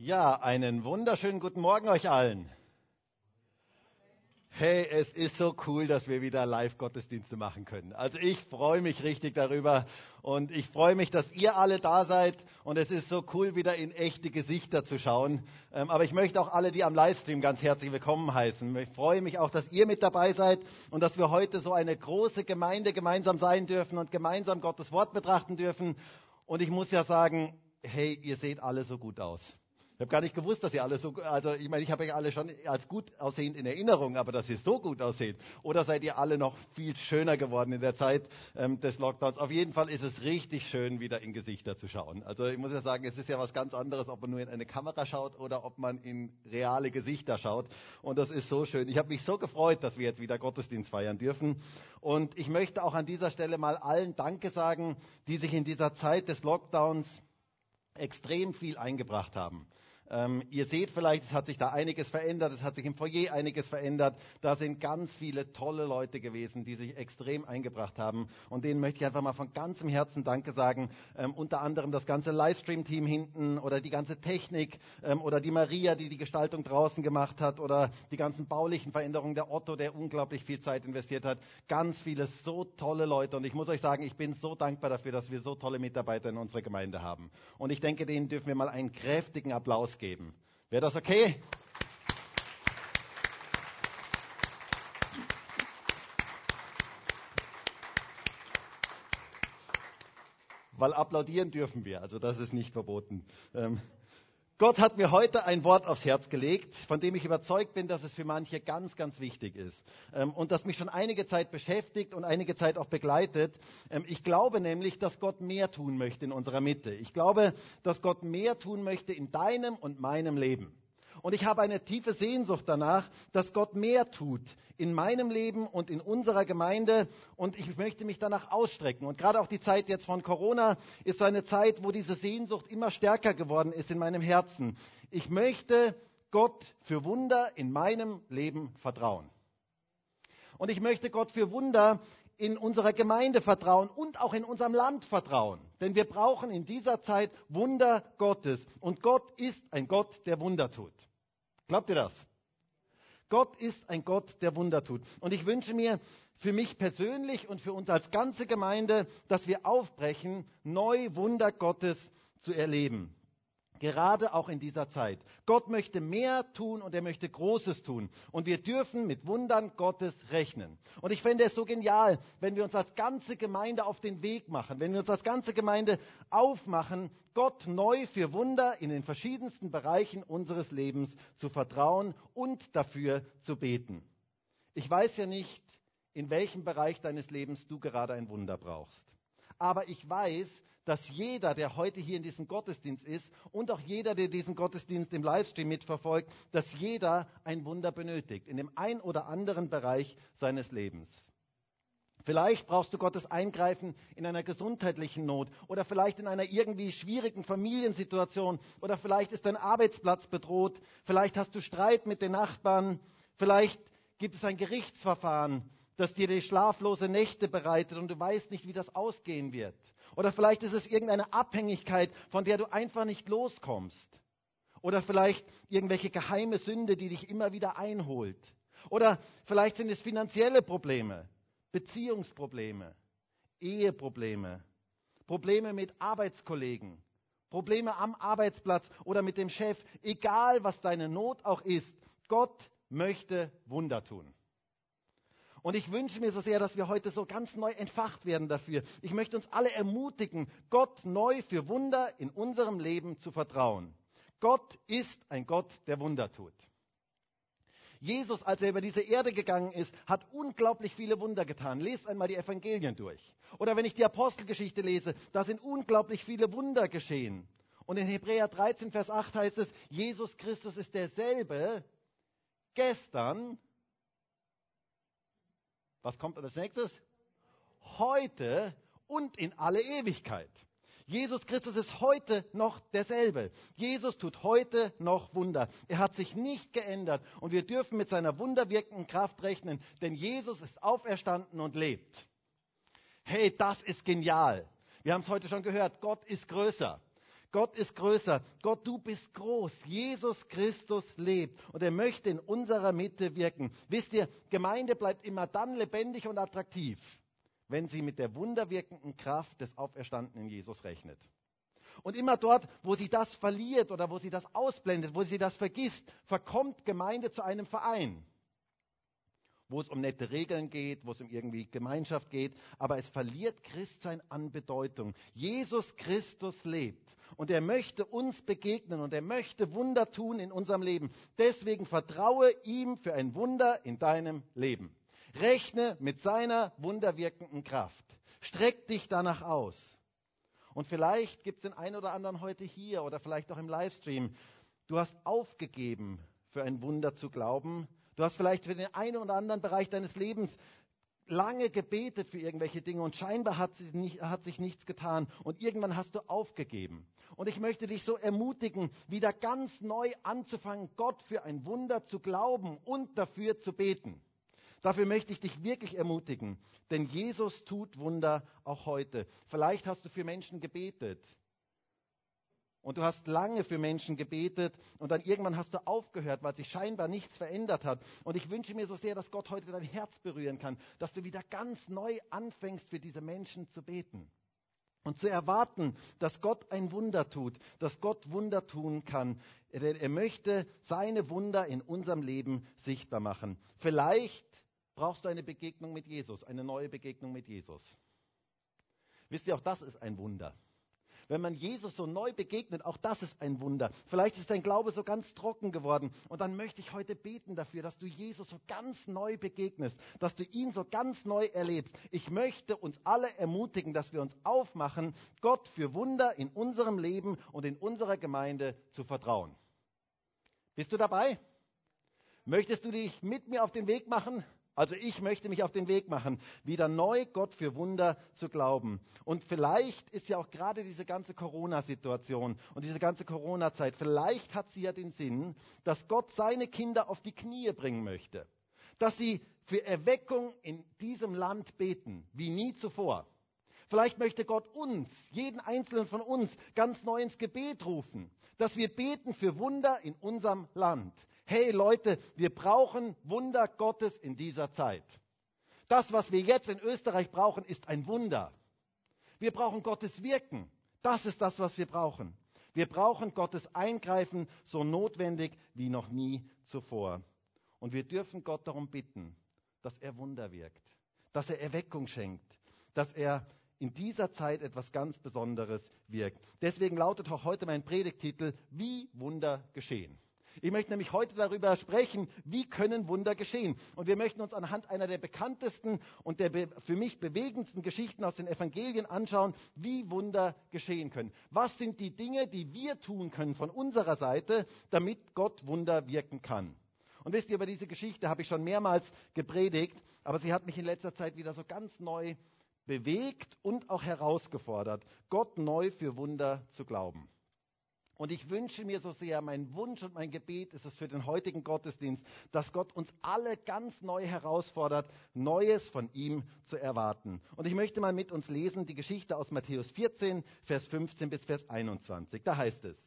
Ja, einen wunderschönen guten Morgen euch allen. Hey, es ist so cool, dass wir wieder Live-Gottesdienste machen können. Also ich freue mich richtig darüber und ich freue mich, dass ihr alle da seid und es ist so cool, wieder in echte Gesichter zu schauen. Ähm, aber ich möchte auch alle, die am Livestream ganz herzlich willkommen heißen. Ich freue mich auch, dass ihr mit dabei seid und dass wir heute so eine große Gemeinde gemeinsam sein dürfen und gemeinsam Gottes Wort betrachten dürfen. Und ich muss ja sagen, hey, ihr seht alle so gut aus. Ich habe gar nicht gewusst, dass ihr alle so, also ich meine, ich habe euch alle schon als gut aussehend in Erinnerung, aber dass ihr so gut aussieht. Oder seid ihr alle noch viel schöner geworden in der Zeit ähm, des Lockdowns? Auf jeden Fall ist es richtig schön, wieder in Gesichter zu schauen. Also ich muss ja sagen, es ist ja was ganz anderes, ob man nur in eine Kamera schaut oder ob man in reale Gesichter schaut. Und das ist so schön. Ich habe mich so gefreut, dass wir jetzt wieder Gottesdienst feiern dürfen. Und ich möchte auch an dieser Stelle mal allen Danke sagen, die sich in dieser Zeit des Lockdowns extrem viel eingebracht haben. Ähm, ihr seht vielleicht, es hat sich da einiges verändert, es hat sich im Foyer einiges verändert. Da sind ganz viele tolle Leute gewesen, die sich extrem eingebracht haben. Und denen möchte ich einfach mal von ganzem Herzen Danke sagen. Ähm, unter anderem das ganze Livestream-Team hinten oder die ganze Technik ähm, oder die Maria, die die Gestaltung draußen gemacht hat oder die ganzen baulichen Veränderungen der Otto, der unglaublich viel Zeit investiert hat. Ganz viele so tolle Leute. Und ich muss euch sagen, ich bin so dankbar dafür, dass wir so tolle Mitarbeiter in unserer Gemeinde haben. Und ich denke, denen dürfen wir mal einen kräftigen Applaus geben. Wäre das okay? Weil applaudieren dürfen wir, also das ist nicht verboten. Ähm, Gott hat mir heute ein Wort aufs Herz gelegt, von dem ich überzeugt bin, dass es für manche ganz, ganz wichtig ist ähm, und das mich schon einige Zeit beschäftigt und einige Zeit auch begleitet. Ähm, ich glaube nämlich, dass Gott mehr tun möchte in unserer Mitte. Ich glaube, dass Gott mehr tun möchte in deinem und meinem Leben. Und ich habe eine tiefe Sehnsucht danach, dass Gott mehr tut in meinem Leben und in unserer Gemeinde. Und ich möchte mich danach ausstrecken. Und gerade auch die Zeit jetzt von Corona ist so eine Zeit, wo diese Sehnsucht immer stärker geworden ist in meinem Herzen. Ich möchte Gott für Wunder in meinem Leben vertrauen. Und ich möchte Gott für Wunder in unserer Gemeinde vertrauen und auch in unserem Land vertrauen. Denn wir brauchen in dieser Zeit Wunder Gottes. Und Gott ist ein Gott, der Wunder tut. Glaubt ihr das? Gott ist ein Gott, der Wunder tut. Und ich wünsche mir für mich persönlich und für uns als ganze Gemeinde, dass wir aufbrechen, neu Wunder Gottes zu erleben. Gerade auch in dieser Zeit. Gott möchte mehr tun und er möchte Großes tun. Und wir dürfen mit Wundern Gottes rechnen. Und ich fände es so genial, wenn wir uns als ganze Gemeinde auf den Weg machen, wenn wir uns als ganze Gemeinde aufmachen, Gott neu für Wunder in den verschiedensten Bereichen unseres Lebens zu vertrauen und dafür zu beten. Ich weiß ja nicht, in welchem Bereich deines Lebens du gerade ein Wunder brauchst. Aber ich weiß, dass jeder, der heute hier in diesem Gottesdienst ist und auch jeder, der diesen Gottesdienst im Livestream mitverfolgt, dass jeder ein Wunder benötigt in dem ein oder anderen Bereich seines Lebens. Vielleicht brauchst du Gottes Eingreifen in einer gesundheitlichen Not oder vielleicht in einer irgendwie schwierigen Familiensituation oder vielleicht ist dein Arbeitsplatz bedroht, vielleicht hast du Streit mit den Nachbarn, vielleicht gibt es ein Gerichtsverfahren, das dir die schlaflose Nächte bereitet und du weißt nicht, wie das ausgehen wird. Oder vielleicht ist es irgendeine Abhängigkeit, von der du einfach nicht loskommst. Oder vielleicht irgendwelche geheime Sünde, die dich immer wieder einholt. Oder vielleicht sind es finanzielle Probleme, Beziehungsprobleme, Eheprobleme, Probleme mit Arbeitskollegen, Probleme am Arbeitsplatz oder mit dem Chef. Egal, was deine Not auch ist, Gott möchte Wunder tun. Und ich wünsche mir so sehr, dass wir heute so ganz neu entfacht werden dafür. Ich möchte uns alle ermutigen, Gott neu für Wunder in unserem Leben zu vertrauen. Gott ist ein Gott, der Wunder tut. Jesus, als er über diese Erde gegangen ist, hat unglaublich viele Wunder getan. Lest einmal die Evangelien durch. Oder wenn ich die Apostelgeschichte lese, da sind unglaublich viele Wunder geschehen. Und in Hebräer 13, Vers 8 heißt es, Jesus Christus ist derselbe gestern, was kommt als nächstes? Heute und in alle Ewigkeit. Jesus Christus ist heute noch derselbe. Jesus tut heute noch Wunder. Er hat sich nicht geändert und wir dürfen mit seiner wunderwirkenden Kraft rechnen, denn Jesus ist auferstanden und lebt. Hey, das ist genial. Wir haben es heute schon gehört, Gott ist größer. Gott ist größer. Gott, du bist groß. Jesus Christus lebt und er möchte in unserer Mitte wirken. Wisst ihr, Gemeinde bleibt immer dann lebendig und attraktiv, wenn sie mit der wunderwirkenden Kraft des auferstandenen Jesus rechnet. Und immer dort, wo sie das verliert oder wo sie das ausblendet, wo sie das vergisst, verkommt Gemeinde zu einem Verein wo es um nette Regeln geht, wo es um irgendwie Gemeinschaft geht, aber es verliert Christsein an Bedeutung. Jesus Christus lebt und er möchte uns begegnen und er möchte Wunder tun in unserem Leben. Deswegen vertraue ihm für ein Wunder in deinem Leben. Rechne mit seiner wunderwirkenden Kraft. Streck dich danach aus. Und vielleicht gibt es den einen oder anderen heute hier oder vielleicht auch im Livestream. Du hast aufgegeben, für ein Wunder zu glauben, Du hast vielleicht für den einen oder anderen Bereich deines Lebens lange gebetet für irgendwelche Dinge und scheinbar hat, nicht, hat, sich nichts getan und irgendwann hast du aufgegeben. Und ich möchte dich so ermutigen, wieder ganz neu anzufangen, Gott für ein Wunder zu glauben und dafür zu beten. Dafür möchte ich dich wirklich ermutigen, denn Jesus tut Wunder auch heute. Vielleicht hast du für Menschen gebetet, und du hast lange für Menschen gebetet und dann irgendwann hast du aufgehört, weil sich scheinbar nichts verändert hat. Und ich wünsche mir so sehr, dass Gott heute dein Herz berühren kann, dass du wieder ganz neu anfängst, für diese Menschen zu beten. Und zu erwarten, dass Gott ein Wunder tut, dass Gott Wunder tun kann. Er, er möchte seine Wunder in unserem Leben sichtbar machen. Vielleicht brauchst du eine Begegnung mit Jesus, eine neue Begegnung mit Jesus. Wisst ihr, auch das ist ein Wunder. Wenn man Jesus so neu begegnet, auch das ist ein Wunder. Vielleicht ist dein Glaube so ganz trocken geworden. Und dann möchte ich heute beten dafür, dass du Jesus so ganz neu begegnest, dass du ihn so ganz neu erlebst. Ich möchte uns alle ermutigen, dass wir uns aufmachen, Gott für Wunder in unserem Leben und in unserer Gemeinde zu vertrauen. Bist du dabei? Möchtest du dich mit mir auf den Weg machen? Also ich möchte mich auf den Weg machen, wieder neu Gott für Wunder zu glauben. Und vielleicht ist ja auch gerade diese ganze Corona-Situation und diese ganze Corona-Zeit, vielleicht hat sie ja den Sinn, dass Gott seine Kinder auf die Knie bringen möchte. Dass sie für Erweckung in diesem Land beten, wie nie zuvor. Vielleicht möchte Gott uns, jeden einzelnen von uns, ganz neu ins Gebet rufen, dass wir beten für Wunder in unserem Land hey Leute, wir brauchen Wunder Gottes in dieser Zeit. Das, was wir jetzt in Österreich brauchen, ist ein Wunder. Wir brauchen Gottes Wirken. Das ist das, was wir brauchen. Wir brauchen Gottes Eingreifen so notwendig wie noch nie zuvor. Und wir dürfen Gott darum bitten, dass er Wunder wirkt, dass er Erweckung schenkt, dass er in dieser Zeit etwas ganz Besonderes wirkt. Deswegen lautet auch heute mein Predigtitel, wie Wunder geschehen. Ich möchte nämlich heute darüber sprechen, wie können Wunder geschehen. Und wir möchten uns anhand einer der bekanntesten und der für mich bewegendsten Geschichten aus den Evangelien anschauen, wie Wunder geschehen können. Was sind die Dinge, die wir tun können von unserer Seite, damit Gott Wunder wirken kann? Und wisst ihr, über diese Geschichte habe ich schon mehrmals gepredigt, aber sie hat mich in letzter Zeit wieder so ganz neu bewegt und auch herausgefordert, Gott neu für Wunder zu glauben. Und ich wünsche mir so sehr, mein Wunsch und mein Gebet ist es für den heutigen Gottesdienst, dass Gott uns alle ganz neu herausfordert, Neues von ihm zu erwarten. Und ich möchte mal mit uns lesen die Geschichte aus Matthäus 14, Vers 15 bis Vers 21. Da heißt es,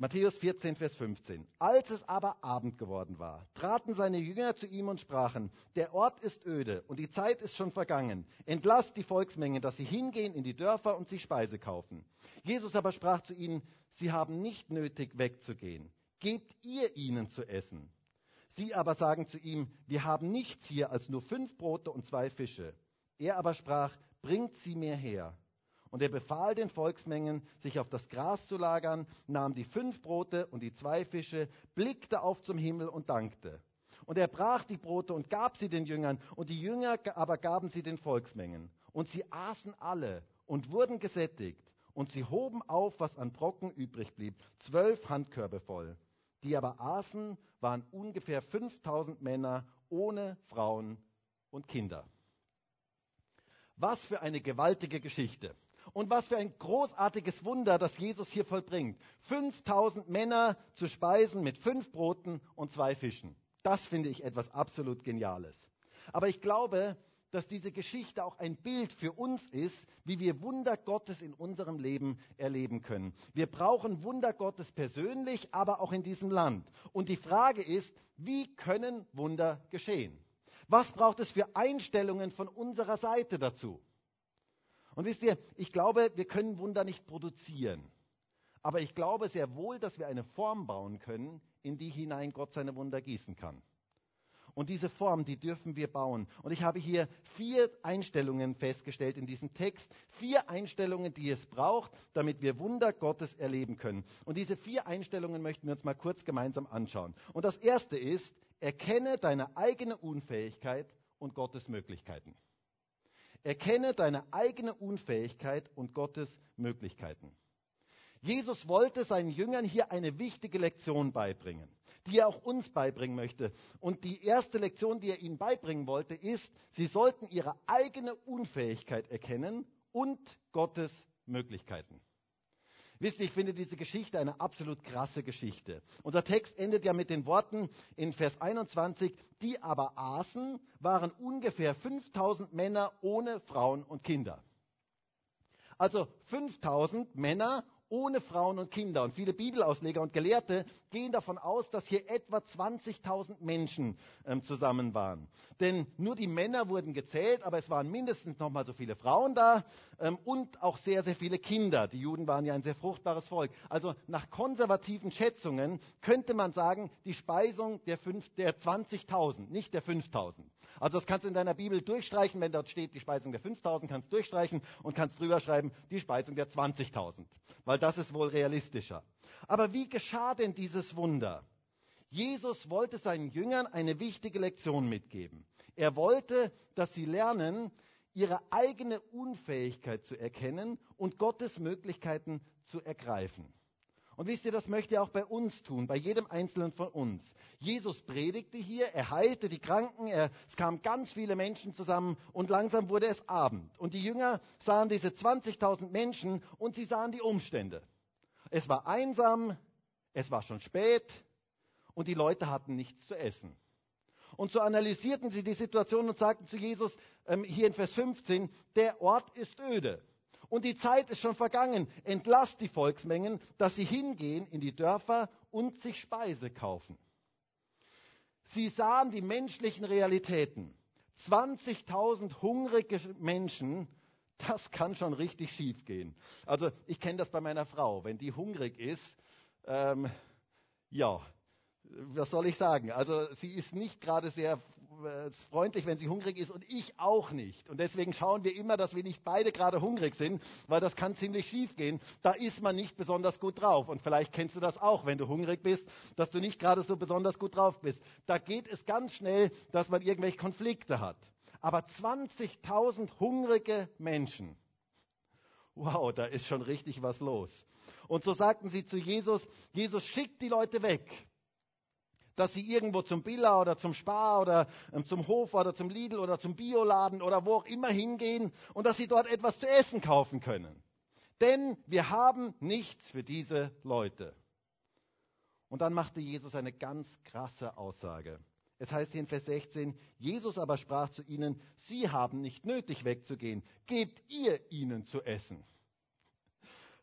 Matthäus 14, Vers 15. Als es aber Abend geworden war, traten seine Jünger zu ihm und sprachen, der Ort ist öde und die Zeit ist schon vergangen. Entlasst die Volksmengen, dass sie hingehen in die Dörfer und sich Speise kaufen. Jesus aber sprach zu ihnen, sie haben nicht nötig wegzugehen. Gebt ihr ihnen zu essen. Sie aber sagen zu ihm, wir haben nichts hier als nur fünf Brote und zwei Fische. Er aber sprach, bringt sie mir her. Und er befahl den Volksmengen, sich auf das Gras zu lagern, nahm die fünf Brote und die zwei Fische, blickte auf zum Himmel und dankte. Und er brach die Brote und gab sie den Jüngern, und die Jünger aber gaben sie den Volksmengen. Und sie aßen alle und wurden gesättigt. Und sie hoben auf, was an Brocken übrig blieb, zwölf Handkörbe voll. Die aber aßen, waren ungefähr 5000 Männer ohne Frauen und Kinder. Was für eine gewaltige Geschichte. Und was für ein großartiges Wunder, das Jesus hier vollbringt. 5000 Männer zu speisen mit fünf Broten und zwei Fischen. Das finde ich etwas absolut Geniales. Aber ich glaube, dass diese Geschichte auch ein Bild für uns ist, wie wir Wunder Gottes in unserem Leben erleben können. Wir brauchen Wunder Gottes persönlich, aber auch in diesem Land. Und die Frage ist, wie können Wunder geschehen? Was braucht es für Einstellungen von unserer Seite dazu? Und wisst ihr, ich glaube, wir können Wunder nicht produzieren. Aber ich glaube sehr wohl, dass wir eine Form bauen können, in die hinein Gott seine Wunder gießen kann. Und diese Form, die dürfen wir bauen. Und ich habe hier vier Einstellungen festgestellt in diesem Text. Vier Einstellungen, die es braucht, damit wir Wunder Gottes erleben können. Und diese vier Einstellungen möchten wir uns mal kurz gemeinsam anschauen. Und das erste ist, erkenne deine eigene Unfähigkeit und Gottes Möglichkeiten. Erkenne deine eigene Unfähigkeit und Gottes Möglichkeiten. Jesus wollte seinen Jüngern hier eine wichtige Lektion beibringen, die er auch uns beibringen möchte. Und die erste Lektion, die er ihnen beibringen wollte, ist, sie sollten ihre eigene Unfähigkeit erkennen und Gottes Möglichkeiten. Wisst ihr, ich finde diese Geschichte eine absolut krasse Geschichte. Unser Text endet ja mit den Worten in Vers 21, die aber aßen, waren ungefähr 5000 Männer ohne Frauen und Kinder. Also 5000 Männer ohne Frauen und Kinder. Und viele Bibelausleger und Gelehrte gehen davon aus, dass hier etwa 20.000 Menschen ähm, zusammen waren. Denn nur die Männer wurden gezählt, aber es waren mindestens noch mal so viele Frauen da ähm, und auch sehr, sehr viele Kinder. Die Juden waren ja ein sehr fruchtbares Volk. Also nach konservativen Schätzungen könnte man sagen, die Speisung der, der 20.000, nicht der 5.000. Also das kannst du in deiner Bibel durchstreichen, wenn dort steht die Speisung der 5.000, kannst du durchstreichen und kannst drüber schreiben die Speisung der 20.000. Weil das ist wohl realistischer. Aber wie geschah denn dieses Wunder? Jesus wollte seinen Jüngern eine wichtige Lektion mitgeben. Er wollte, dass sie lernen, ihre eigene Unfähigkeit zu erkennen und Gottes Möglichkeiten zu ergreifen. Und wisst ihr, das möchte er auch bei uns tun, bei jedem Einzelnen von uns. Jesus predigte hier, er heilte die Kranken, er, es kamen ganz viele Menschen zusammen und langsam wurde es Abend. Und die Jünger sahen diese 20.000 Menschen und sie sahen die Umstände. Es war einsam, es war schon spät und die Leute hatten nichts zu essen. Und so analysierten sie die Situation und sagten zu Jesus ähm, hier in Vers 15, der Ort ist öde. Und die Zeit ist schon vergangen. Entlasst die Volksmengen, dass sie hingehen in die Dörfer und sich Speise kaufen. Sie sahen die menschlichen Realitäten. 20.000 hungrige Menschen, das kann schon richtig schief gehen. Also ich kenne das bei meiner Frau. Wenn die hungrig ist, ähm, ja, was soll ich sagen? Also sie ist nicht gerade sehr äh, freundlich, wenn sie hungrig ist und ich auch nicht. Und deswegen schauen wir immer, dass wir nicht beide gerade hungrig sind, weil das kann ziemlich schief gehen. Da ist man nicht besonders gut drauf. Und vielleicht kennst du das auch, wenn du hungrig bist, dass du nicht gerade so besonders gut drauf bist. Da geht es ganz schnell, dass man irgendwelche Konflikte hat. Aber 20.000 hungrige Menschen. Wow, da ist schon richtig was los. Und so sagten sie zu Jesus, Jesus schickt die Leute weg dass sie irgendwo zum Billa oder zum Spar oder ähm, zum Hof oder zum Lidl oder zum Bioladen oder wo auch immer hingehen und dass sie dort etwas zu essen kaufen können. Denn wir haben nichts für diese Leute. Und dann machte Jesus eine ganz krasse Aussage. Es heißt hier in Vers 16, Jesus aber sprach zu ihnen, Sie haben nicht nötig wegzugehen, gebt ihr ihnen zu essen.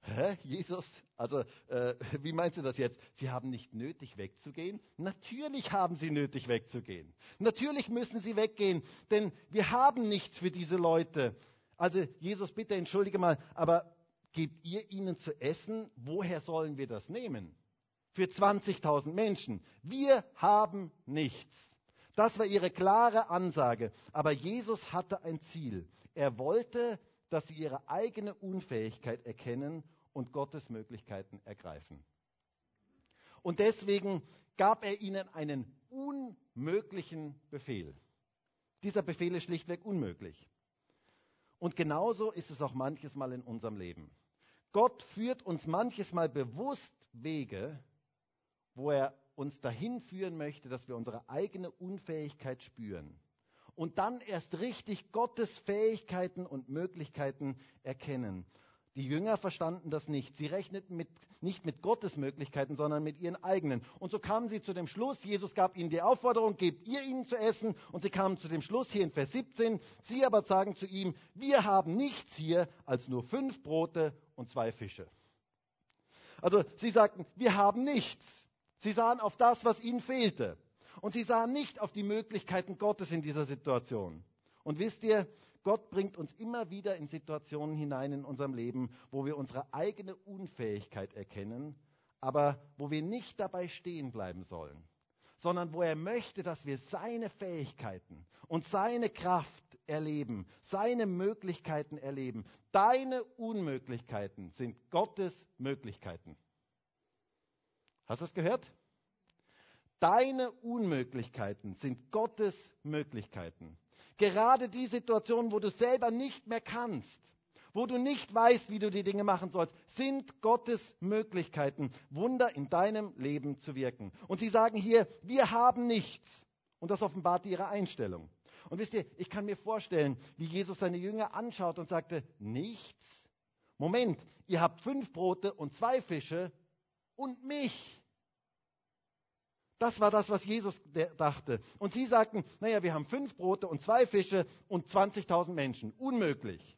Hä, Jesus? Also, äh, wie meinst du das jetzt? Sie haben nicht nötig wegzugehen? Natürlich haben sie nötig wegzugehen. Natürlich müssen sie weggehen, denn wir haben nichts für diese Leute. Also, Jesus, bitte entschuldige mal, aber gebt ihr ihnen zu essen? Woher sollen wir das nehmen? Für 20.000 Menschen. Wir haben nichts. Das war ihre klare Ansage. Aber Jesus hatte ein Ziel. Er wollte, dass sie ihre eigene Unfähigkeit erkennen und Gottes Möglichkeiten ergreifen. Und deswegen gab er ihnen einen unmöglichen Befehl. Dieser Befehl ist schlichtweg unmöglich. Und genauso ist es auch manches Mal in unserem Leben. Gott führt uns manches Mal bewusst Wege, wo er uns dahin führen möchte, dass wir unsere eigene Unfähigkeit spüren und dann erst richtig Gottes Fähigkeiten und Möglichkeiten erkennen Die Jünger verstanden das nicht. Sie rechneten mit, nicht mit Gottes Möglichkeiten, sondern mit ihren eigenen. Und so kamen sie zu dem Schluss, Jesus gab ihnen die Aufforderung, gebt ihr ihnen zu essen. Und sie kamen zu dem Schluss hier in Vers 17, sie aber sagen zu ihm, wir haben nichts hier als nur fünf Brote und zwei Fische. Also sie sagten, wir haben nichts. Sie sahen auf das, was ihnen fehlte. Und sie sahen nicht auf die Möglichkeiten Gottes in dieser Situation. Und wisst ihr, Gott bringt uns immer wieder in Situationen hinein in unserem Leben, wo wir unsere eigene Unfähigkeit erkennen, aber wo wir nicht dabei stehen bleiben sollen, sondern wo er möchte, dass wir seine Fähigkeiten und seine Kraft erleben, seine Möglichkeiten erleben. Deine Unmöglichkeiten sind Gottes Möglichkeiten. Hast du es gehört? Deine Unmöglichkeiten sind Gottes Möglichkeiten. Gerade die Situation, wo du selber nicht mehr kannst, wo du nicht weißt, wie du die Dinge machen sollst, sind Gottes Möglichkeiten, Wunder in deinem Leben zu wirken. Und sie sagen hier, wir haben nichts. Und das offenbart ihre Einstellung. Und wisst ihr, ich kann mir vorstellen, wie Jesus seine Jünger anschaut und sagte, nichts? Moment, ihr habt fünf Brote und zwei Fische und mich. Das war das, was Jesus dachte. Und sie sagten, naja, wir haben fünf Brote und zwei Fische und 20.000 Menschen. Unmöglich.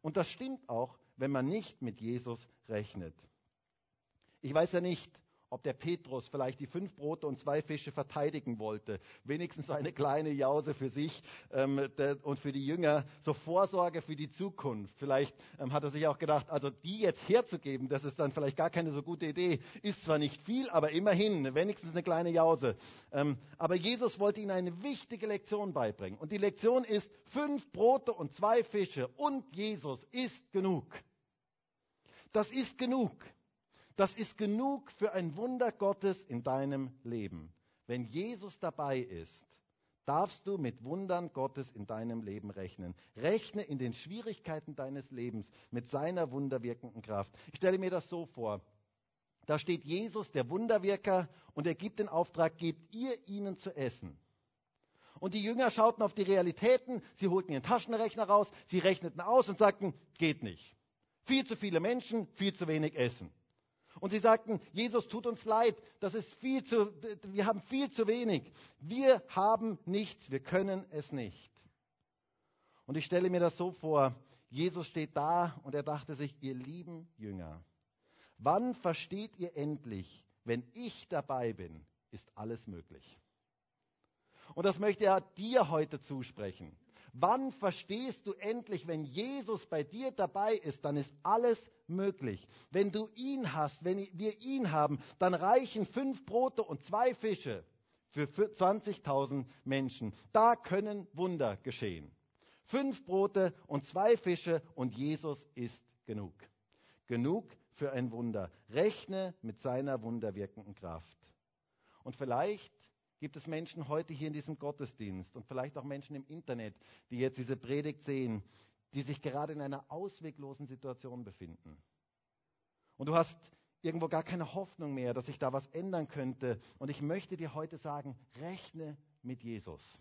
Und das stimmt auch, wenn man nicht mit Jesus rechnet. Ich weiß ja nicht, ob der Petrus vielleicht die fünf Brote und zwei Fische verteidigen wollte. Wenigstens eine kleine Jause für sich ähm, und für die Jünger. So Vorsorge für die Zukunft. Vielleicht ähm, hat er sich auch gedacht, also die jetzt herzugeben, das ist dann vielleicht gar keine so gute Idee. Ist zwar nicht viel, aber immerhin, wenigstens eine kleine Jause. Ähm, aber Jesus wollte ihnen eine wichtige Lektion beibringen. Und die Lektion ist, fünf Brote und zwei Fische und Jesus ist genug. Das ist genug. Das ist genug für ein Wunder Gottes in deinem Leben. Wenn Jesus dabei ist, darfst du mit Wundern Gottes in deinem Leben rechnen. Rechne in den Schwierigkeiten deines Lebens mit seiner wunderwirkenden Kraft. Ich stelle mir das so vor. Da steht Jesus, der Wunderwirker, und er gibt den Auftrag, gebt ihr ihnen zu essen. Und die Jünger schauten auf die Realitäten, sie holten ihren Taschenrechner raus, sie rechneten aus und sagten, geht nicht. Viel zu viele Menschen, viel zu wenig Essen. Und sie sagten, Jesus tut uns leid, das ist viel zu, wir haben viel zu wenig. Wir haben nichts, wir können es nicht. Und ich stelle mir das so vor, Jesus steht da und er dachte sich, ihr lieben Jünger, wann versteht ihr endlich, wenn ich dabei bin, ist alles möglich. Und das möchte er dir heute zusprechen. Wann verstehst du endlich, wenn Jesus bei dir dabei ist, dann ist alles möglich. Wenn du ihn hast, wenn wir ihn haben, dann reichen fünf Brote und zwei Fische für 20.000 Menschen. Da können Wunder geschehen. Fünf Brote und zwei Fische und Jesus ist genug. Genug für ein Wunder. Rechne mit seiner wunderwirkenden Kraft. Und vielleicht gibt es Menschen heute hier in diesem Gottesdienst und vielleicht auch Menschen im Internet, die jetzt diese Predigt sehen, die sich gerade in einer ausweglosen Situation befinden. Und du hast irgendwo gar keine Hoffnung mehr, dass sich da was ändern könnte. Und ich möchte dir heute sagen, rechne mit Jesus.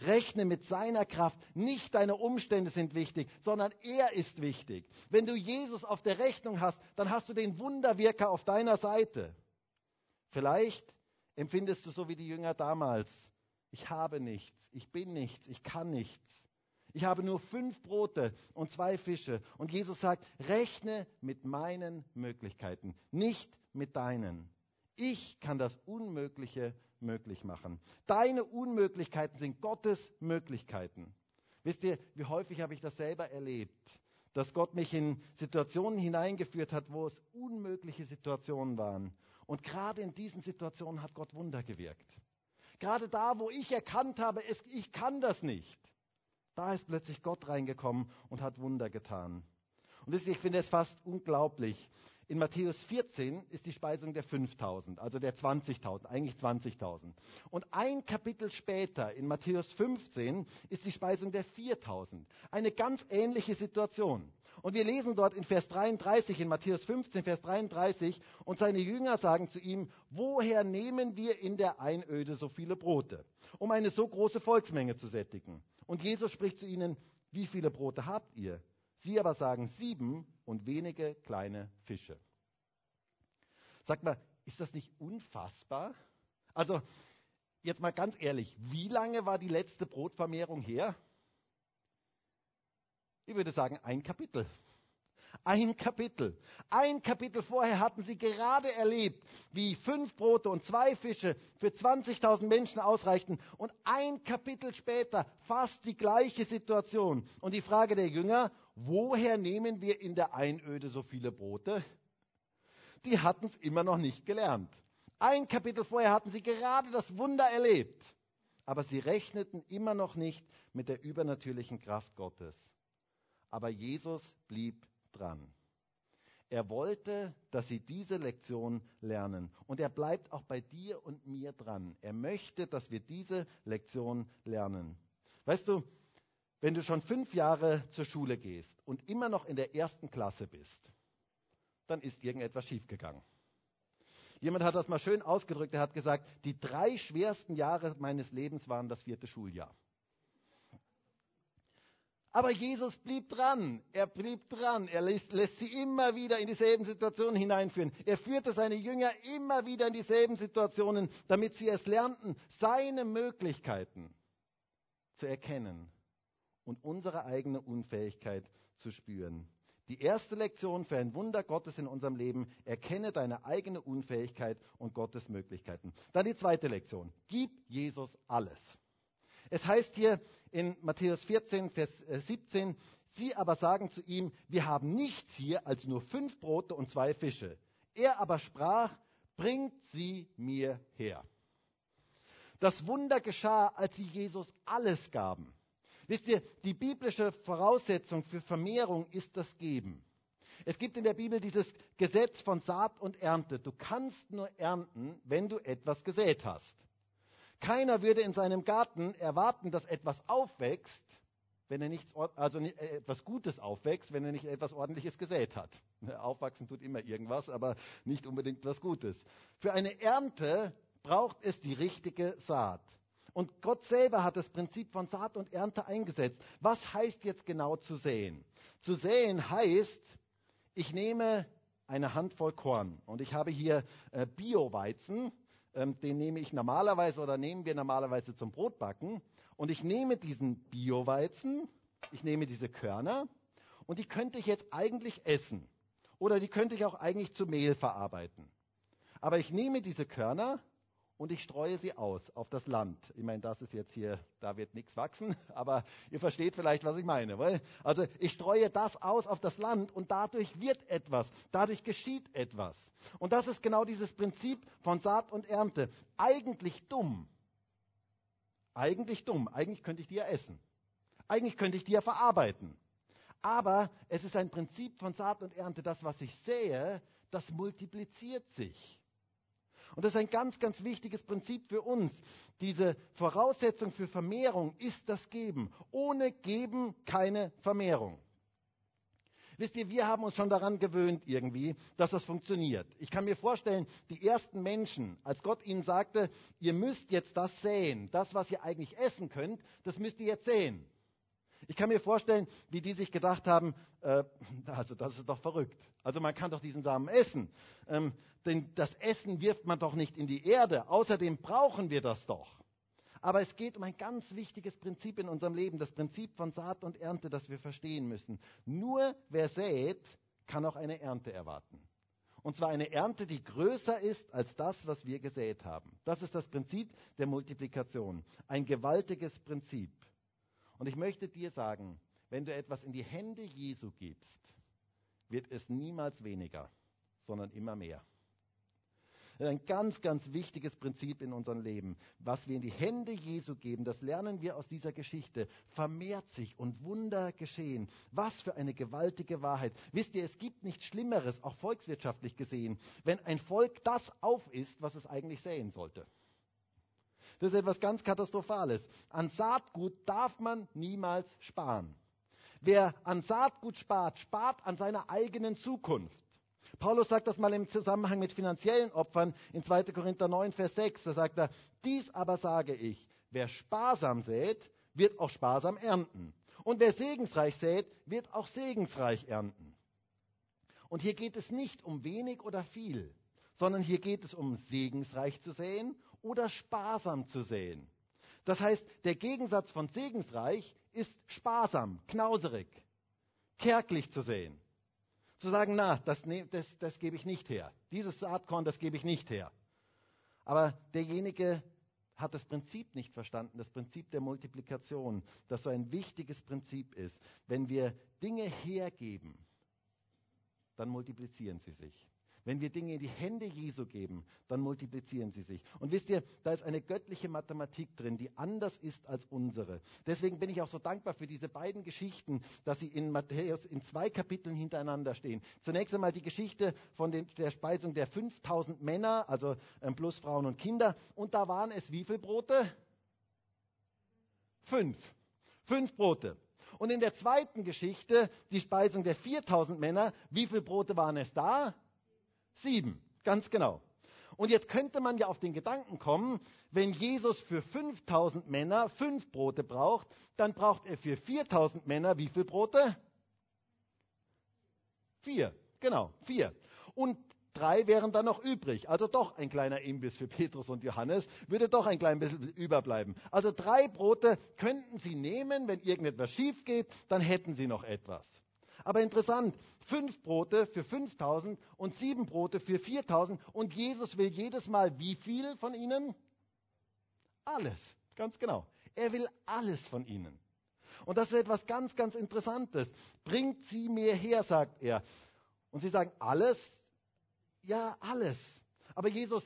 Rechne mit seiner Kraft. Nicht deine Umstände sind wichtig, sondern er ist wichtig. Wenn du Jesus auf der Rechnung hast, dann hast du den Wunderwirker auf deiner Seite. Vielleicht empfindest du so wie die Jünger damals. Ich habe nichts, ich bin nichts, ich kann nichts. Ich habe nur fünf Brote und zwei Fische. Und Jesus sagt, rechne mit meinen Möglichkeiten, nicht mit deinen. Ich kann das Unmögliche möglich machen. Deine Unmöglichkeiten sind Gottes Möglichkeiten. Wisst ihr, wie häufig habe ich das selber erlebt, dass Gott mich in Situationen hineingeführt hat, wo es unmögliche Situationen waren. Und gerade in diesen Situationen hat Gott Wunder gewirkt. Gerade da, wo ich erkannt habe, es, ich kann das nicht. Da ist plötzlich Gott reingekommen und hat Wunder getan. Und ich finde es fast unglaublich. In Matthäus 14 ist die Speisung der 5000, also der 20.000, eigentlich 20.000. Und ein Kapitel später, in Matthäus 15, ist die Speisung der 4000. Eine ganz ähnliche Situation. Und wir lesen dort in Vers 33, in Matthäus 15, Vers 33, und seine Jünger sagen zu ihm, woher nehmen wir in der Einöde so viele Brote, um eine so große Volksmenge zu sättigen? Und Jesus spricht zu ihnen, wie viele Brote habt ihr? Sie aber sagen sieben und wenige kleine Fische. Sag mal, ist das nicht unfassbar? Also, jetzt mal ganz ehrlich, wie lange war die letzte Brotvermehrung her? Ich würde sagen, ein Kapitel. Ein Kapitel. Ein Kapitel vorher hatten sie gerade erlebt, wie fünf Brote und zwei Fische für 20.000 Menschen ausreichten. Und ein Kapitel später fast die gleiche Situation. Und die Frage der Jünger, woher nehmen wir in der Einöde so viele Brote? Die hatten es immer noch nicht gelernt. Ein Kapitel vorher hatten sie gerade das Wunder erlebt. Aber sie rechneten immer noch nicht mit der übernatürlichen Kraft Gottes. Aber Jesus blieb dran. Er wollte, dass sie diese Lektion lernen. Und er bleibt auch bei dir und mir dran. Er möchte, dass wir diese Lektion lernen. Weißt du, wenn du schon fünf Jahre zur Schule gehst und immer noch in der ersten Klasse bist, dann ist irgendetwas schiefgegangen. Jemand hat das mal schön ausgedrückt. Er hat gesagt, die drei schwersten Jahre meines Lebens waren das vierte Schuljahr. Aber Jesus blieb dran. Er blieb dran. Er lässt, lässt, sie immer wieder in dieselben Situationen hineinführen. Er führte seine Jünger immer wieder in dieselben Situationen, damit sie es lernten, seine Möglichkeiten zu erkennen und unsere eigene Unfähigkeit zu spüren. Die erste Lektion für ein Wunder Gottes in unserem Leben, erkenne deine eigene Unfähigkeit und Gottes Möglichkeiten. Dann die zweite Lektion, gib Jesus alles. Es heißt hier in Matthäus 14, Vers 17, äh, sie aber sagen zu ihm, wir haben nichts hier als nur fünf Brote und zwei Fische. Er aber sprach, bringt sie mir her. Das Wunder geschah, als sie Jesus alles gaben. Wisst ihr, die biblische Voraussetzung für Vermehrung ist das Geben. Es gibt in der Bibel dieses Gesetz von Saat und Ernte. Du kannst nur ernten, wenn du etwas gesät hast. Keiner würde in seinem Garten erwarten, dass etwas aufwächst, wenn er nichts, also äh, etwas Gutes aufwächst, wenn er nicht etwas Ordentliches gesät hat. Aufwachsen tut immer irgendwas, aber nicht unbedingt was Gutes. Für eine Ernte braucht es die richtige Saat. Und Gott selber hat das Prinzip von Saat und Ernte eingesetzt. Was heißt jetzt genau zu säen? Zu säen heißt, ich nehme eine Handvoll Korn und ich habe hier äh, Bio-Weizen ähm, den nehme ich normalerweise oder nehmen wir normalerweise zum Brotbacken. Und ich nehme diesen Bioweizen, ich nehme diese Körner und die könnte ich jetzt eigentlich essen. Oder die könnte ich auch eigentlich zu Mehl verarbeiten. Aber ich nehme diese Körner und ich streue sie aus auf das Land. Ich meine, das ist jetzt hier, da wird nichts wachsen, aber ihr versteht vielleicht, was ich meine. Weil? Also ich streue das aus auf das Land und dadurch wird etwas, dadurch geschieht etwas. Und das ist genau dieses Prinzip von Saat und Ernte. Eigentlich dumm. Eigentlich dumm. Eigentlich könnte ich die ja essen. Eigentlich könnte ich die ja verarbeiten. Aber es ist ein Prinzip von Saat und Ernte. Das, was ich sehe, das multipliziert sich. Und das ist ein ganz, ganz wichtiges Prinzip für uns. Diese Voraussetzung für Vermehrung ist das Geben. Ohne Geben keine Vermehrung. Wisst ihr, wir haben uns schon daran gewöhnt irgendwie, dass das funktioniert. Ich kann mir vorstellen, die ersten Menschen, als Gott ihnen sagte, ihr müsst jetzt das säen, das, was ihr eigentlich essen könnt, das müsst ihr jetzt säen. Ich kann mir vorstellen, wie die sich gedacht haben, äh, also das ist doch verrückt. Also man kann doch diesen Samen essen. Ähm, denn das Essen wirft man doch nicht in die Erde. Außerdem brauchen wir das doch. Aber es geht um ein ganz wichtiges Prinzip in unserem Leben, das Prinzip von Saat und Ernte, das wir verstehen müssen. Nur wer sät, kann auch eine Ernte erwarten. Und zwar eine Ernte, die größer ist als das, was wir gesät haben. Das ist das Prinzip der Multiplikation. Ein gewaltiges Prinzip. Und ich möchte dir sagen, wenn du etwas in die Hände Jesu gibst, wird es niemals weniger, sondern immer mehr. Ist ein ganz, ganz wichtiges Prinzip in unserem Leben. Was wir in die Hände Jesu geben, das lernen wir aus dieser Geschichte, vermehrt sich und Wunder geschehen. Was für eine gewaltige Wahrheit. Wisst ihr, es gibt nichts Schlimmeres, auch volkswirtschaftlich gesehen, wenn ein Volk das aufisst, was es eigentlich säen sollte. Das ist etwas ganz Katastrophales. An Saatgut darf man niemals sparen. Wer an Saatgut spart, spart an seiner eigenen Zukunft. Paulus sagt das mal im Zusammenhang mit finanziellen Opfern in 2. Korinther 9, Vers 6. Da sagt er, dies aber sage ich, wer sparsam sät, wird auch sparsam ernten. Und wer segensreich sät, wird auch segensreich ernten. Und hier geht es nicht um wenig oder viel, sondern hier geht es um segensreich zu säen oder sparsam zu säen. Das heißt, der Gegensatz von segensreich ist sparsam, knauserig, kärglich zu säen. Zu sagen, na, das, ne, das, das gebe ich nicht her. Dieses Saatkorn, das gebe ich nicht her. Aber derjenige hat das Prinzip nicht verstanden, das Prinzip der Multiplikation, das so ein wichtiges Prinzip ist. Wenn wir Dinge hergeben, dann multiplizieren sie sich. Wenn wir Dinge in die Hände Jesu geben, dann multiplizieren sie sich. Und wisst ihr, da ist eine göttliche Mathematik drin, die anders ist als unsere. Deswegen bin ich auch so dankbar für diese beiden Geschichten, dass sie in Matthäus in zwei Kapiteln hintereinander stehen. Zunächst einmal die Geschichte von den, der Speisung der 5000 Männer, also ähm, plus Frauen und Kinder. Und da waren es wie viele Brote? Fünf. Fünf Brote. Und in der zweiten Geschichte, die Speisung der 4000 Männer, wie viele Brote waren es da? Sieben, ganz genau. Und jetzt könnte man ja auf den Gedanken kommen, wenn Jesus für 5000 Männer fünf Brote braucht, dann braucht er für 4000 Männer wie viele Brote? Vier, genau, vier. Und drei wären dann noch übrig. Also doch ein kleiner Imbiss für Petrus und Johannes, würde doch ein klein bisschen überbleiben. Also drei Brote könnten sie nehmen, wenn irgendetwas schief geht, dann hätten sie noch etwas. Aber interessant, fünf Brote für 5000 und sieben Brote für 4000 und Jesus will jedes Mal wie viel von ihnen? Alles, ganz genau. Er will alles von ihnen. Und das ist etwas ganz, ganz Interessantes. Bringt sie mir her, sagt er. Und sie sagen, alles? Ja, alles. Aber Jesus,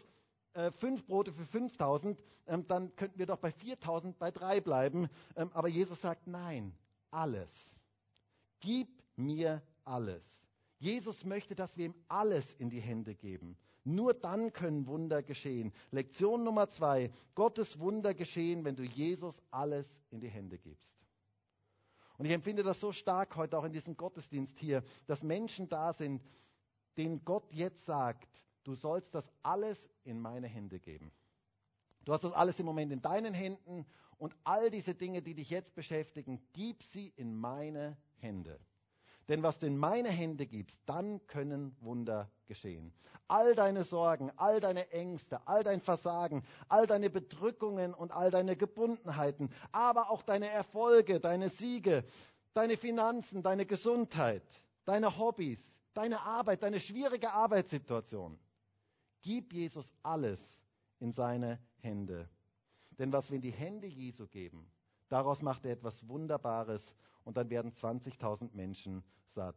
äh, fünf Brote für 5000, ähm, dann könnten wir doch bei 4000 bei drei bleiben. Ähm, aber Jesus sagt, nein, alles. Gib mir alles. Jesus möchte, dass wir ihm alles in die Hände geben. Nur dann können Wunder geschehen. Lektion Nummer zwei. Gottes Wunder geschehen, wenn du Jesus alles in die Hände gibst. Und ich empfinde das so stark heute auch in diesem Gottesdienst hier, dass Menschen da sind, denen Gott jetzt sagt, du sollst das alles in meine Hände geben. Du hast das alles im Moment in deinen Händen und all diese Dinge, die dich jetzt beschäftigen, gib sie in meine Hände. Denn was du in meine Hände gibst, dann können Wunder geschehen. All deine Sorgen, all deine Ängste, all dein Versagen, all deine Bedrückungen und all deine Gebundenheiten, aber auch deine Erfolge, deine Siege, deine Finanzen, deine Gesundheit, deine Hobbys, deine Arbeit, deine schwierige Arbeitssituation. Gib Jesus alles in seine Hände. Denn was wir in die Hände Jesu geben, daraus macht er etwas Wunderbares und dann werden 20.000 Menschen satt.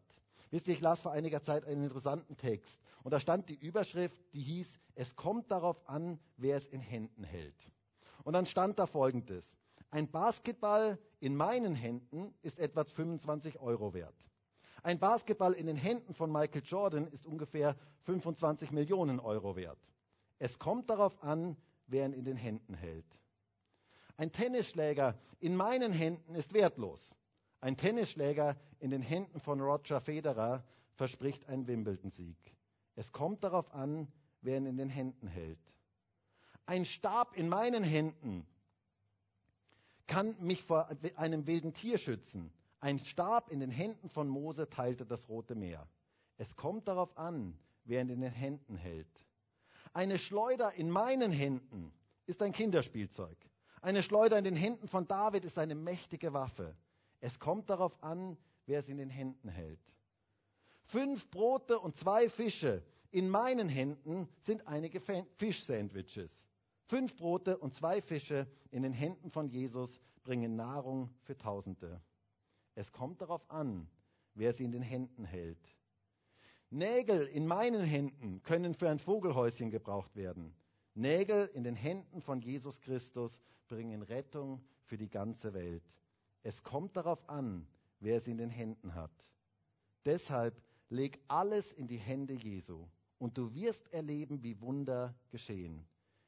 Wisst ihr, ich las vor einiger Zeit einen interessanten Text und da stand die Überschrift, die hieß, es kommt darauf an, wer es in Händen hält. Und dann stand da folgendes, ein Basketball in meinen Händen ist etwa 25 Euro wert. Ein Basketball in den Händen von Michael Jordan ist ungefähr 25 Millionen Euro wert. Es kommt darauf an, wer ihn in den Händen hält. Ein Tennisschläger in meinen Händen ist wertlos. Ein Tennisschläger in den Händen von Roger Federer verspricht einen Wimbledon-Sieg. Es kommt darauf an, wer ihn in den Händen hält. Ein Stab in meinen Händen kann mich vor einem wilden Tier schützen. Ein Stab in den Händen von Mose teilte das Rote Meer. Es kommt darauf an, wer ihn in den Händen hält. Eine Schleuder in meinen Händen ist ein Kinderspielzeug. Eine Schleuder in den Händen von David ist eine mächtige Waffe. Es kommt darauf an, wer es in den Händen hält. Fünf Brote und zwei Fische in meinen Händen sind einige Fischsandwiches. Fünf Brote und zwei Fische in den Händen von Jesus bringen Nahrung für Tausende. Es kommt darauf an, wer sie in den Händen hält. Nägel in meinen Händen können für ein Vogelhäuschen gebraucht werden. Nägel in den Händen von Jesus Christus bringen Rettung für die ganze Welt. Es kommt darauf an, wer es in den Händen hat. Deshalb leg alles in die Hände Jesu und du wirst erleben, wie Wunder geschehen.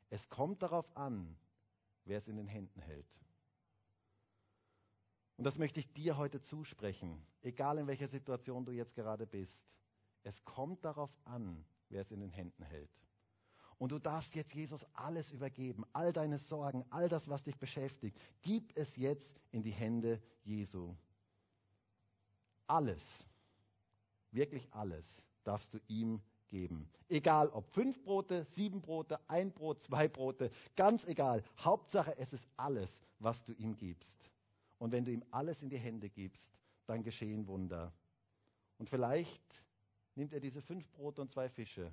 Es kommt darauf an, wer es in den Händen hält. Und das möchte ich dir heute zusprechen, egal in welcher Situation du jetzt gerade bist. Es kommt darauf an, wer es in den Händen hält. Und du darfst jetzt Jesus alles übergeben, all deine Sorgen, all das, was dich beschäftigt. Gib es jetzt in die Hände Jesu. alles, wirklich alles, darfst du ihm geben. Egal ob fünf Brote, sieben Brote, ein Brot, zwei Brote, ganz egal. Hauptsache, es ist alles, was du ihm gibst. Und wenn du ihm alles in die Hände gibst, dann geschehen Wunder. Und vielleicht nimmt er diese fünf Brote und zwei Fische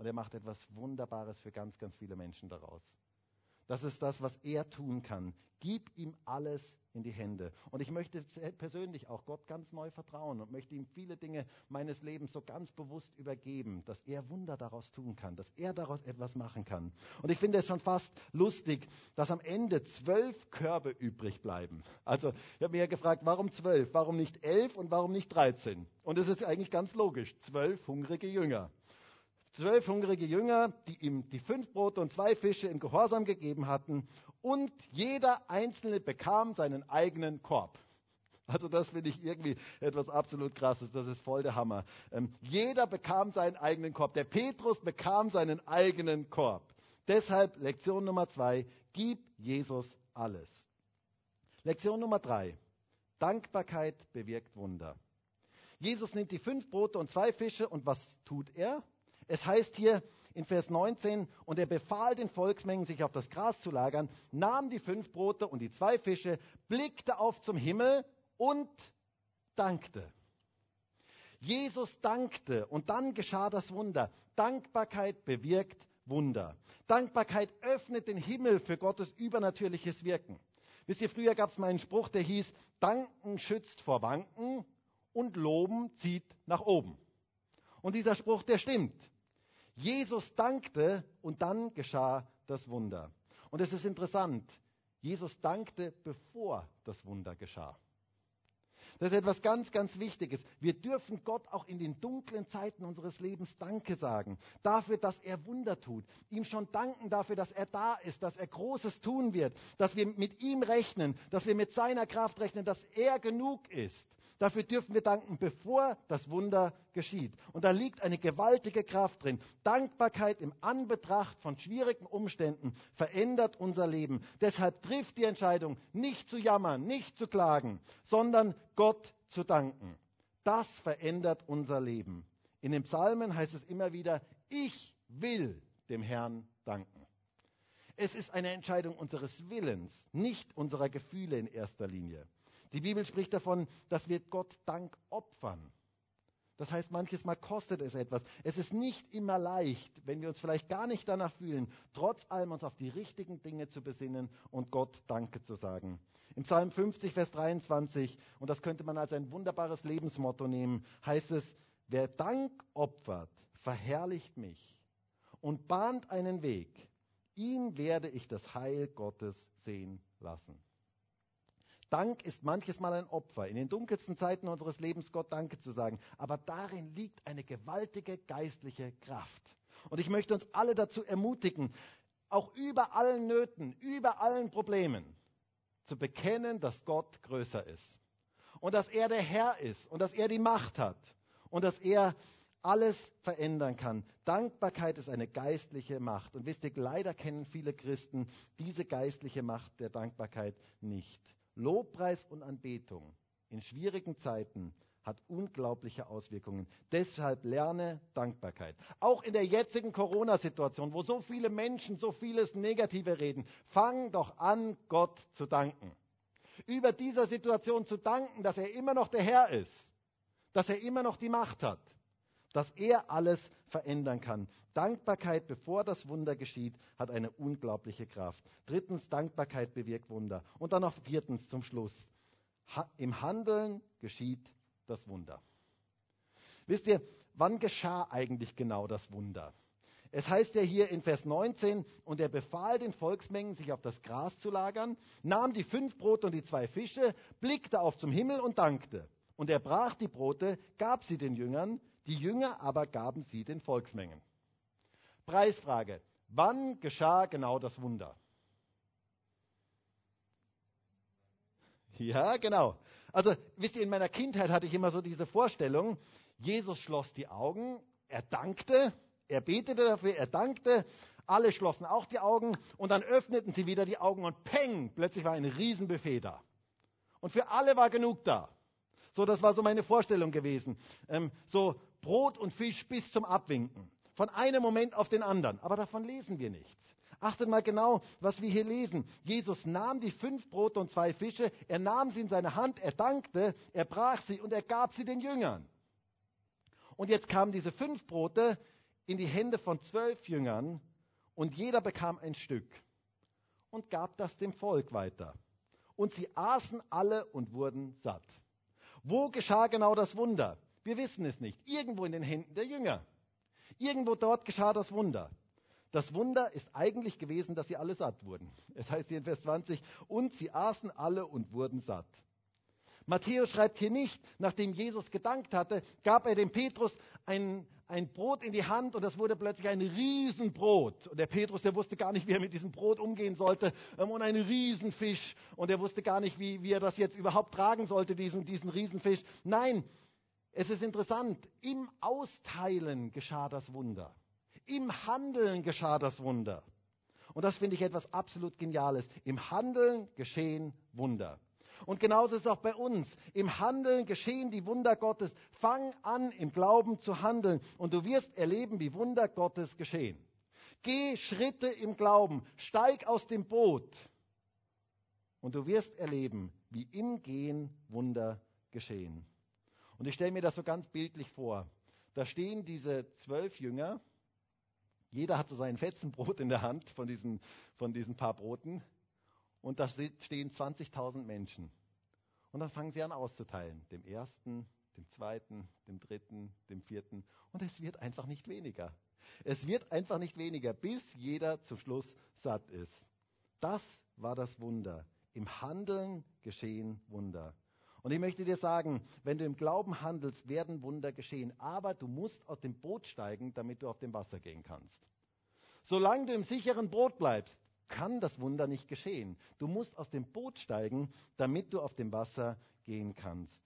und er macht etwas Wunderbares für ganz, ganz viele Menschen daraus. Das ist das, was er tun kann. Gib ihm alles in die Hände. Und ich möchte persönlich auch Gott ganz neu vertrauen und möchte ihm viele Dinge meines Lebens so ganz bewusst übergeben, dass er Wunder daraus tun kann, dass er daraus etwas machen kann. Und ich finde es schon fast lustig, dass am Ende zwölf Körbe übrig bleiben. Also ich habe mir ja gefragt, warum zwölf, warum nicht elf und warum nicht dreizehn? Und es ist eigentlich ganz logisch, zwölf hungrige Jünger zwölf hungrige Jünger, die ihm die fünf Brote und zwei Fische im Gehorsam gegeben hatten und jeder Einzelne bekam seinen eigenen Korb. Also das finde ich irgendwie etwas absolut Krasses, das ist voll der Hammer. Ähm, jeder bekam seinen eigenen Korb. Der Petrus bekam seinen eigenen Korb. Deshalb Lektion Nummer zwei, gib Jesus alles. Lektion Nummer drei, Dankbarkeit bewirkt Wunder. Jesus nimmt die fünf Brote und zwei Fische und was tut er? Es heißt hier in Vers 19, und er befahl den Volksmengen, sich auf das Gras zu lagern, nahm die fünf Brote und die zwei Fische, blickte auf zum Himmel und dankte. Jesus dankte und dann geschah das Wunder. Dankbarkeit bewirkt Wunder. Dankbarkeit öffnet den Himmel für Gottes übernatürliches Wirken. Wisst ihr, früher gab es mal einen Spruch, der hieß, Danken schützt vor Wanken und Loben zieht nach oben. Und dieser Spruch, der stimmt. Jesus dankte und dann geschah das Wunder. Und es ist interessant, Jesus dankte, bevor das Wunder geschah. Das ist etwas ganz, ganz Wichtiges. Wir dürfen Gott auch in den dunklen Zeiten unseres Lebens Danke sagen. Dafür, dass er Wunder tut. Ihm schon danken dafür, dass er da ist, dass er Großes tun wird, dass wir mit ihm rechnen, dass wir mit seiner Kraft rechnen, dass er genug ist. Dafür dürfen wir danken, bevor das Wunder geschieht. Und da liegt eine gewaltige Kraft drin. Dankbarkeit im Anbetracht von schwierigen Umständen verändert unser Leben. Deshalb trifft die Entscheidung, nicht zu jammern, nicht zu klagen, sondern Gott zu danken. Das verändert unser Leben. In den Psalmen heißt es immer wieder, ich will dem Herrn danken. Es ist eine Entscheidung unseres Willens, nicht unserer Gefühle in erster Linie. Die Bibel spricht davon, dass wir Gott Dank opfern. Das heißt, manches Mal kostet es etwas. Es ist nicht immer leicht, wenn wir uns vielleicht gar nicht danach fühlen, trotz allem uns auf die richtigen Dinge zu besinnen und Gott Danke zu sagen. Im Psalm 50, Vers 23, und das könnte man als ein wunderbares Lebensmotto nehmen, heißt es, wer Dank opfert, verherrlicht mich und bahnt einen Weg. Ihm werde ich das Heil Gottes sehen lassen. Dank ist manches Mal ein Opfer, in den dunkelsten Zeiten unseres Lebens Gott Danke zu sagen. Aber darin liegt eine gewaltige geistliche Kraft. Und ich möchte uns alle dazu ermutigen, auch über allen Nöten, über allen Problemen zu bekennen, dass Gott größer ist. Und dass er der Herr ist und dass er die Macht hat und dass er alles verändern kann. Dankbarkeit ist eine geistliche Macht. Und wisst ihr, leider kennen viele Christen diese geistliche Macht der Dankbarkeit nicht. Lobpreis und Anbetung in schwierigen Zeiten hat unglaubliche Auswirkungen. Deshalb lerne Dankbarkeit. Auch in der jetzigen Corona-Situation, wo so viele Menschen so vieles Negative reden, fang doch an, Gott zu danken. Über dieser Situation zu danken, dass er immer noch der Herr ist, dass er immer noch die Macht hat, dass er alles verändern kann. Dankbarkeit, bevor das Wunder geschieht, hat eine unglaubliche Kraft. Drittens, Dankbarkeit bewirkt Wunder. Und dann noch viertens zum Schluss. Ha Im Handeln geschieht das Wunder. Wisst ihr, wann geschah eigentlich genau das Wunder? Es heißt ja hier in Vers 19, und er befahl den Volksmengen, sich auf das Gras zu lagern, nahm die fünf Brote und die zwei Fische, blickte auf zum Himmel und dankte. Und er brach die Brote, gab sie den Jüngern, die Jünger aber gaben sie den Volksmengen. Preisfrage. Wann geschah genau das Wunder? Ja, genau. Also, wisst ihr, in meiner Kindheit hatte ich immer so diese Vorstellung, Jesus schloss die Augen, er dankte, er betete dafür, er dankte, alle schlossen auch die Augen und dann öffneten sie wieder die Augen und peng, plötzlich war ein Riesenbuffet da. Und für alle war genug da. So, das war so meine Vorstellung gewesen. Ähm, so Brot und Fisch bis zum Abwinken. Von einem Moment auf den anderen. Aber davon lesen wir nichts. Achtet mal genau, was wir hier lesen. Jesus nahm die fünf Brote und zwei Fische, er nahm sie in seine Hand, er dankte, er brach sie und er gab sie den Jüngern. Und jetzt kamen diese fünf Brote in die Hände von zwölf Jüngern und jeder bekam ein Stück und gab das dem Volk weiter. Und sie aßen alle und wurden satt. Wo geschah genau das Wunder? Wir wissen es nicht. Irgendwo in den Händen der Jünger. Irgendwo dort geschah das Wunder. Das Wunder ist eigentlich gewesen, dass sie alle satt wurden. Es heißt hier in Vers 20, und sie aßen alle und wurden satt. Matthäus schreibt hier nicht, nachdem Jesus gedankt hatte, gab er dem Petrus ein, ein Brot in die Hand und das wurde plötzlich ein Riesenbrot. Und der Petrus, der wusste gar nicht, wie er mit diesem Brot umgehen sollte. Ähm, und ein Riesenfisch. Und er wusste gar nicht, wie, wie er das jetzt überhaupt tragen sollte, diesen, diesen Riesenfisch. Nein, es ist interessant. Im Austeilen geschah das Wunder. Im Handeln geschah das Wunder. Und das finde ich etwas absolut Geniales. Im Handeln geschehen Wunder. Und genauso ist es auch bei uns. Im Handeln geschehen die Wunder Gottes. Fang an, im Glauben zu handeln und du wirst erleben, wie Wunder Gottes geschehen. Geh Schritte im Glauben, steig aus dem Boot und du wirst erleben, wie im Gehen Wunder geschehen. Und ich stelle mir das so ganz bildlich vor. Da stehen diese zwölf Jünger jeder hat so sein Fetzenbrot in der Hand von diesen, von diesen paar Broten. Und da stehen 20.000 Menschen. Und dann fangen sie an auszuteilen. Dem ersten, dem zweiten, dem dritten, dem vierten. Und es wird einfach nicht weniger. Es wird einfach nicht weniger, bis jeder zum Schluss satt ist. Das war das Wunder. Im Handeln geschehen Wunder. Und ich möchte dir sagen, wenn du im Glauben handelst, werden Wunder geschehen. Aber du musst aus dem Boot steigen, damit du auf dem Wasser gehen kannst. Solange du im sicheren Boot bleibst, kann das Wunder nicht geschehen. Du musst aus dem Boot steigen, damit du auf dem Wasser gehen kannst.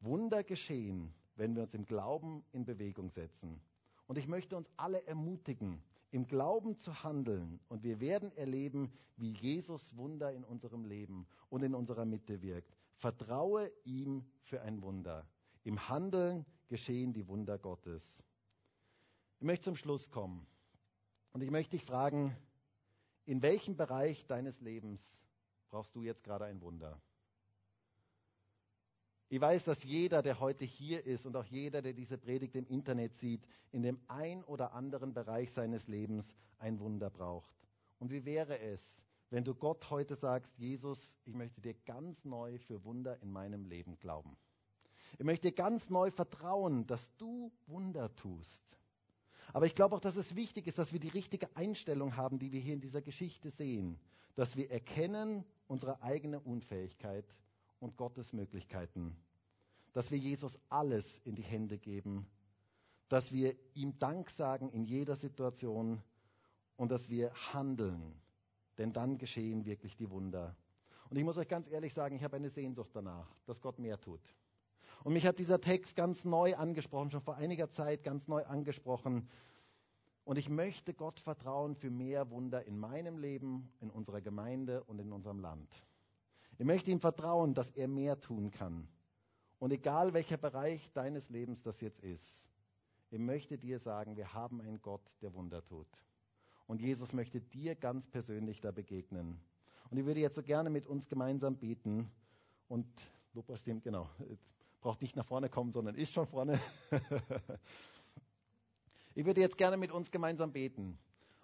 Wunder geschehen, wenn wir uns im Glauben in Bewegung setzen. Und ich möchte uns alle ermutigen, im Glauben zu handeln. Und wir werden erleben, wie Jesus Wunder in unserem Leben und in unserer Mitte wirkt. Vertraue ihm für ein Wunder. Im Handeln geschehen die Wunder Gottes. Ich möchte zum Schluss kommen. Und ich möchte dich fragen, in welchem Bereich deines Lebens brauchst du jetzt gerade ein Wunder? Ich weiß, dass jeder, der heute hier ist und auch jeder, der diese Predigt im Internet sieht, in dem ein oder anderen Bereich seines Lebens ein Wunder braucht. Und wie wäre es, wenn du Gott heute sagst, Jesus, ich möchte dir ganz neu für Wunder in meinem Leben glauben. Ich möchte dir ganz neu vertrauen, dass du Wunder tust. Aber ich glaube auch, dass es wichtig ist, dass wir die richtige Einstellung haben, die wir hier in dieser Geschichte sehen. Dass wir erkennen unsere eigene Unfähigkeit und Gottes Möglichkeiten. Dass wir Jesus alles in die Hände geben. Dass wir ihm Dank sagen in jeder Situation und dass wir handeln denn dann geschehen wirklich die Wunder. Und ich muss euch ganz ehrlich sagen, ich habe eine Sehnsucht danach, dass Gott mehr tut. Und mich hat dieser Text ganz neu angesprochen, schon vor einiger Zeit ganz neu angesprochen. Und ich möchte Gott vertrauen für mehr Wunder in meinem Leben, in unserer Gemeinde und in unserem Land. Ich möchte ihm vertrauen, dass er mehr tun kann. Und egal welcher Bereich deines Lebens das jetzt ist, ich möchte dir sagen, wir haben einen Gott, der Wunder tut. Und Jesus möchte dir ganz persönlich da begegnen. Und ich würde jetzt so gerne mit uns gemeinsam beten. Und Lupa stimmt, genau. Braucht nicht nach vorne kommen, sondern ist schon vorne. ich würde jetzt gerne mit uns gemeinsam beten.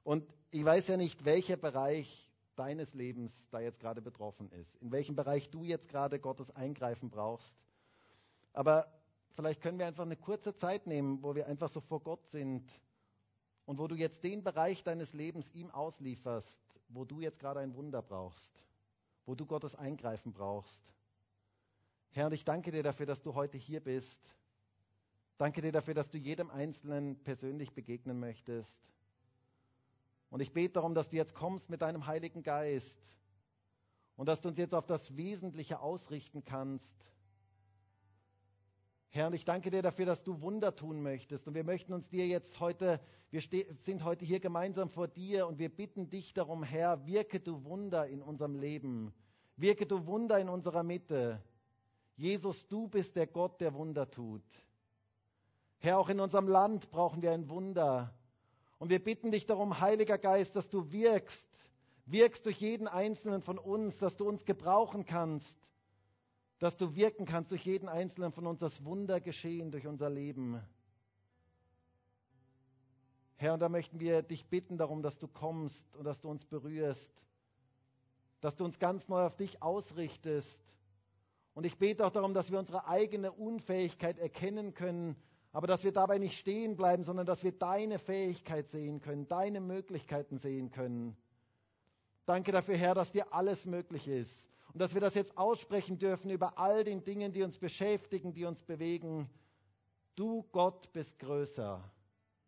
Und ich weiß ja nicht, welcher Bereich deines Lebens da jetzt gerade betroffen ist. In welchem Bereich du jetzt gerade Gottes Eingreifen brauchst. Aber vielleicht können wir einfach eine kurze Zeit nehmen, wo wir einfach so vor Gott sind und wo du jetzt den Bereich deines Lebens ihm auslieferst, wo du jetzt gerade ein Wunder brauchst, wo du Gottes Eingreifen brauchst. Herr, und ich danke dir dafür, dass du heute hier bist. Danke dir dafür, dass du jedem Einzelnen persönlich begegnen möchtest. Und ich bete darum, dass du jetzt kommst mit deinem Heiligen Geist und dass du uns jetzt auf das Wesentliche ausrichten kannst Herr, und ich danke dir dafür, dass du Wunder tun möchtest. Und wir möchten uns dir jetzt heute, wir sind heute hier gemeinsam vor dir und wir bitten dich darum, Herr, wirke du Wunder in unserem Leben. Wirke du Wunder in unserer Mitte. Jesus, du bist der Gott, der Wunder tut. Herr, auch in unserem Land brauchen wir ein Wunder. Und wir bitten dich darum, Heiliger Geist, dass du wirkst, wirkst durch jeden Einzelnen von uns, dass du uns gebrauchen kannst, dass du wirken kannst durch jeden Einzelnen von uns, das Wunder geschehen durch unser Leben. Herr, und da möchten wir dich bitten darum, dass du kommst und dass du uns berührst, dass du uns ganz neu auf dich ausrichtest. Und ich bete auch darum, dass wir unsere eigene Unfähigkeit erkennen können, aber dass wir dabei nicht stehen bleiben, sondern dass wir deine Fähigkeit sehen können, deine Möglichkeiten sehen können. Danke dafür, Herr, dass dir alles möglich ist und dass wir das jetzt aussprechen dürfen über all den Dingen, die uns beschäftigen, die uns bewegen. Du Gott bist größer,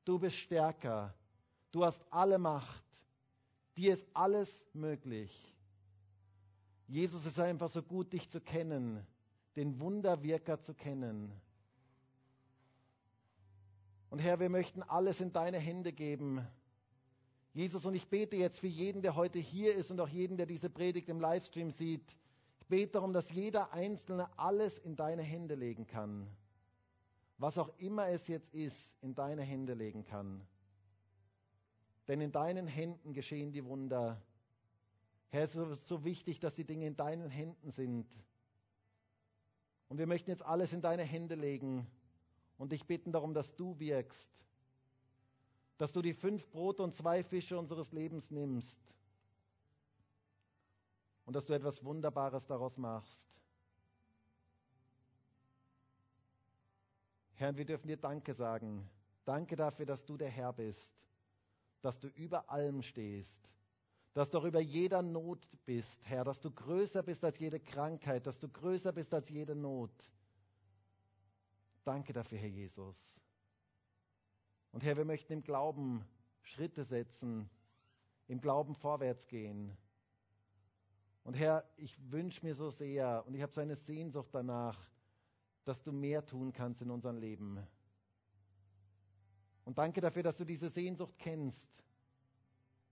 du bist stärker, du hast alle Macht, dir ist alles möglich. Jesus ist einfach so gut, dich zu kennen, den Wunderwirker zu kennen. Und Herr, wir möchten alles in deine Hände geben. Jesus, und ich bete jetzt für jeden, der heute hier ist und auch jeden, der diese Predigt im Livestream sieht. Ich bete darum, dass jeder Einzelne alles in deine Hände legen kann. Was auch immer es jetzt ist, in deine Hände legen kann. Denn in deinen Händen geschehen die Wunder. Herr, es ist so wichtig, dass die Dinge in deinen Händen sind. Und wir möchten jetzt alles in deine Hände legen und dich bitten darum, dass du wirkst, dass du die fünf Brote und zwei Fische unseres Lebens nimmst und dass du etwas Wunderbares daraus machst. Herr, wir dürfen dir Danke sagen. Danke dafür, dass du der Herr bist, dass du über allem stehst, dass du auch über jeder Not bist, Herr, dass du größer bist als jede Krankheit, dass du größer bist als jede Not. Danke dafür, Herr Jesus. Und Herr, wir möchten im Glauben Schritte setzen, im Glauben vorwärts gehen. Und Herr, ich wünsche mir so sehr und ich habe so eine Sehnsucht danach, dass du mehr tun kannst in unserem Leben. Und danke dafür, dass du diese Sehnsucht kennst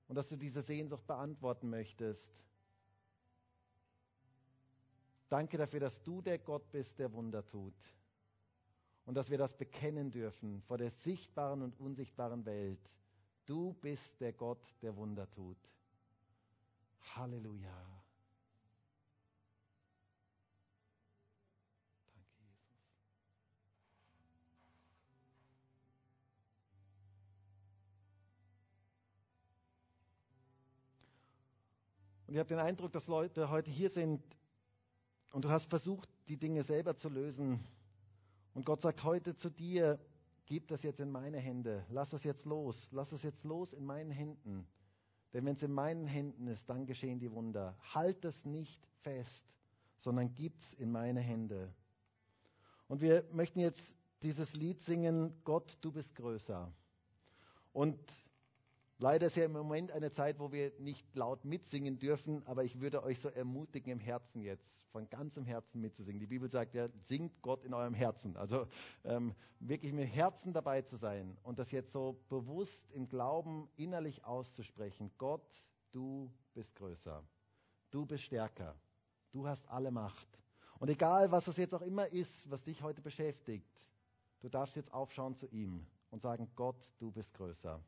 und dass du diese Sehnsucht beantworten möchtest. Danke dafür, dass du der Gott bist, der Wunder tut und dass wir das bekennen dürfen vor der sichtbaren und unsichtbaren Welt. Du bist der Gott, der Wunder tut. Halleluja. Und ich habe den Eindruck, dass Leute heute hier sind und du hast versucht, die Dinge selber zu lösen und Gott sagt heute zu dir, gib das jetzt in meine Hände, lass es jetzt los, lass es jetzt los in meinen Händen. Denn wenn es in meinen Händen ist, dann geschehen die Wunder. Halt es nicht fest, sondern gib es in meine Hände. Und wir möchten jetzt dieses Lied singen, Gott, du bist größer. Und Leider ist ja im Moment eine Zeit, wo wir nicht laut mitsingen dürfen, aber ich würde euch so ermutigen, im Herzen jetzt, von ganzem Herzen mitzusingen. Die Bibel sagt ja, singt Gott in eurem Herzen. Also ähm, wirklich mit Herzen dabei zu sein und das jetzt so bewusst im Glauben innerlich auszusprechen. Gott, du bist größer. Du bist stärker. Du hast alle Macht. Und egal, was es jetzt auch immer ist, was dich heute beschäftigt, du darfst jetzt aufschauen zu ihm und sagen, Gott, du bist größer.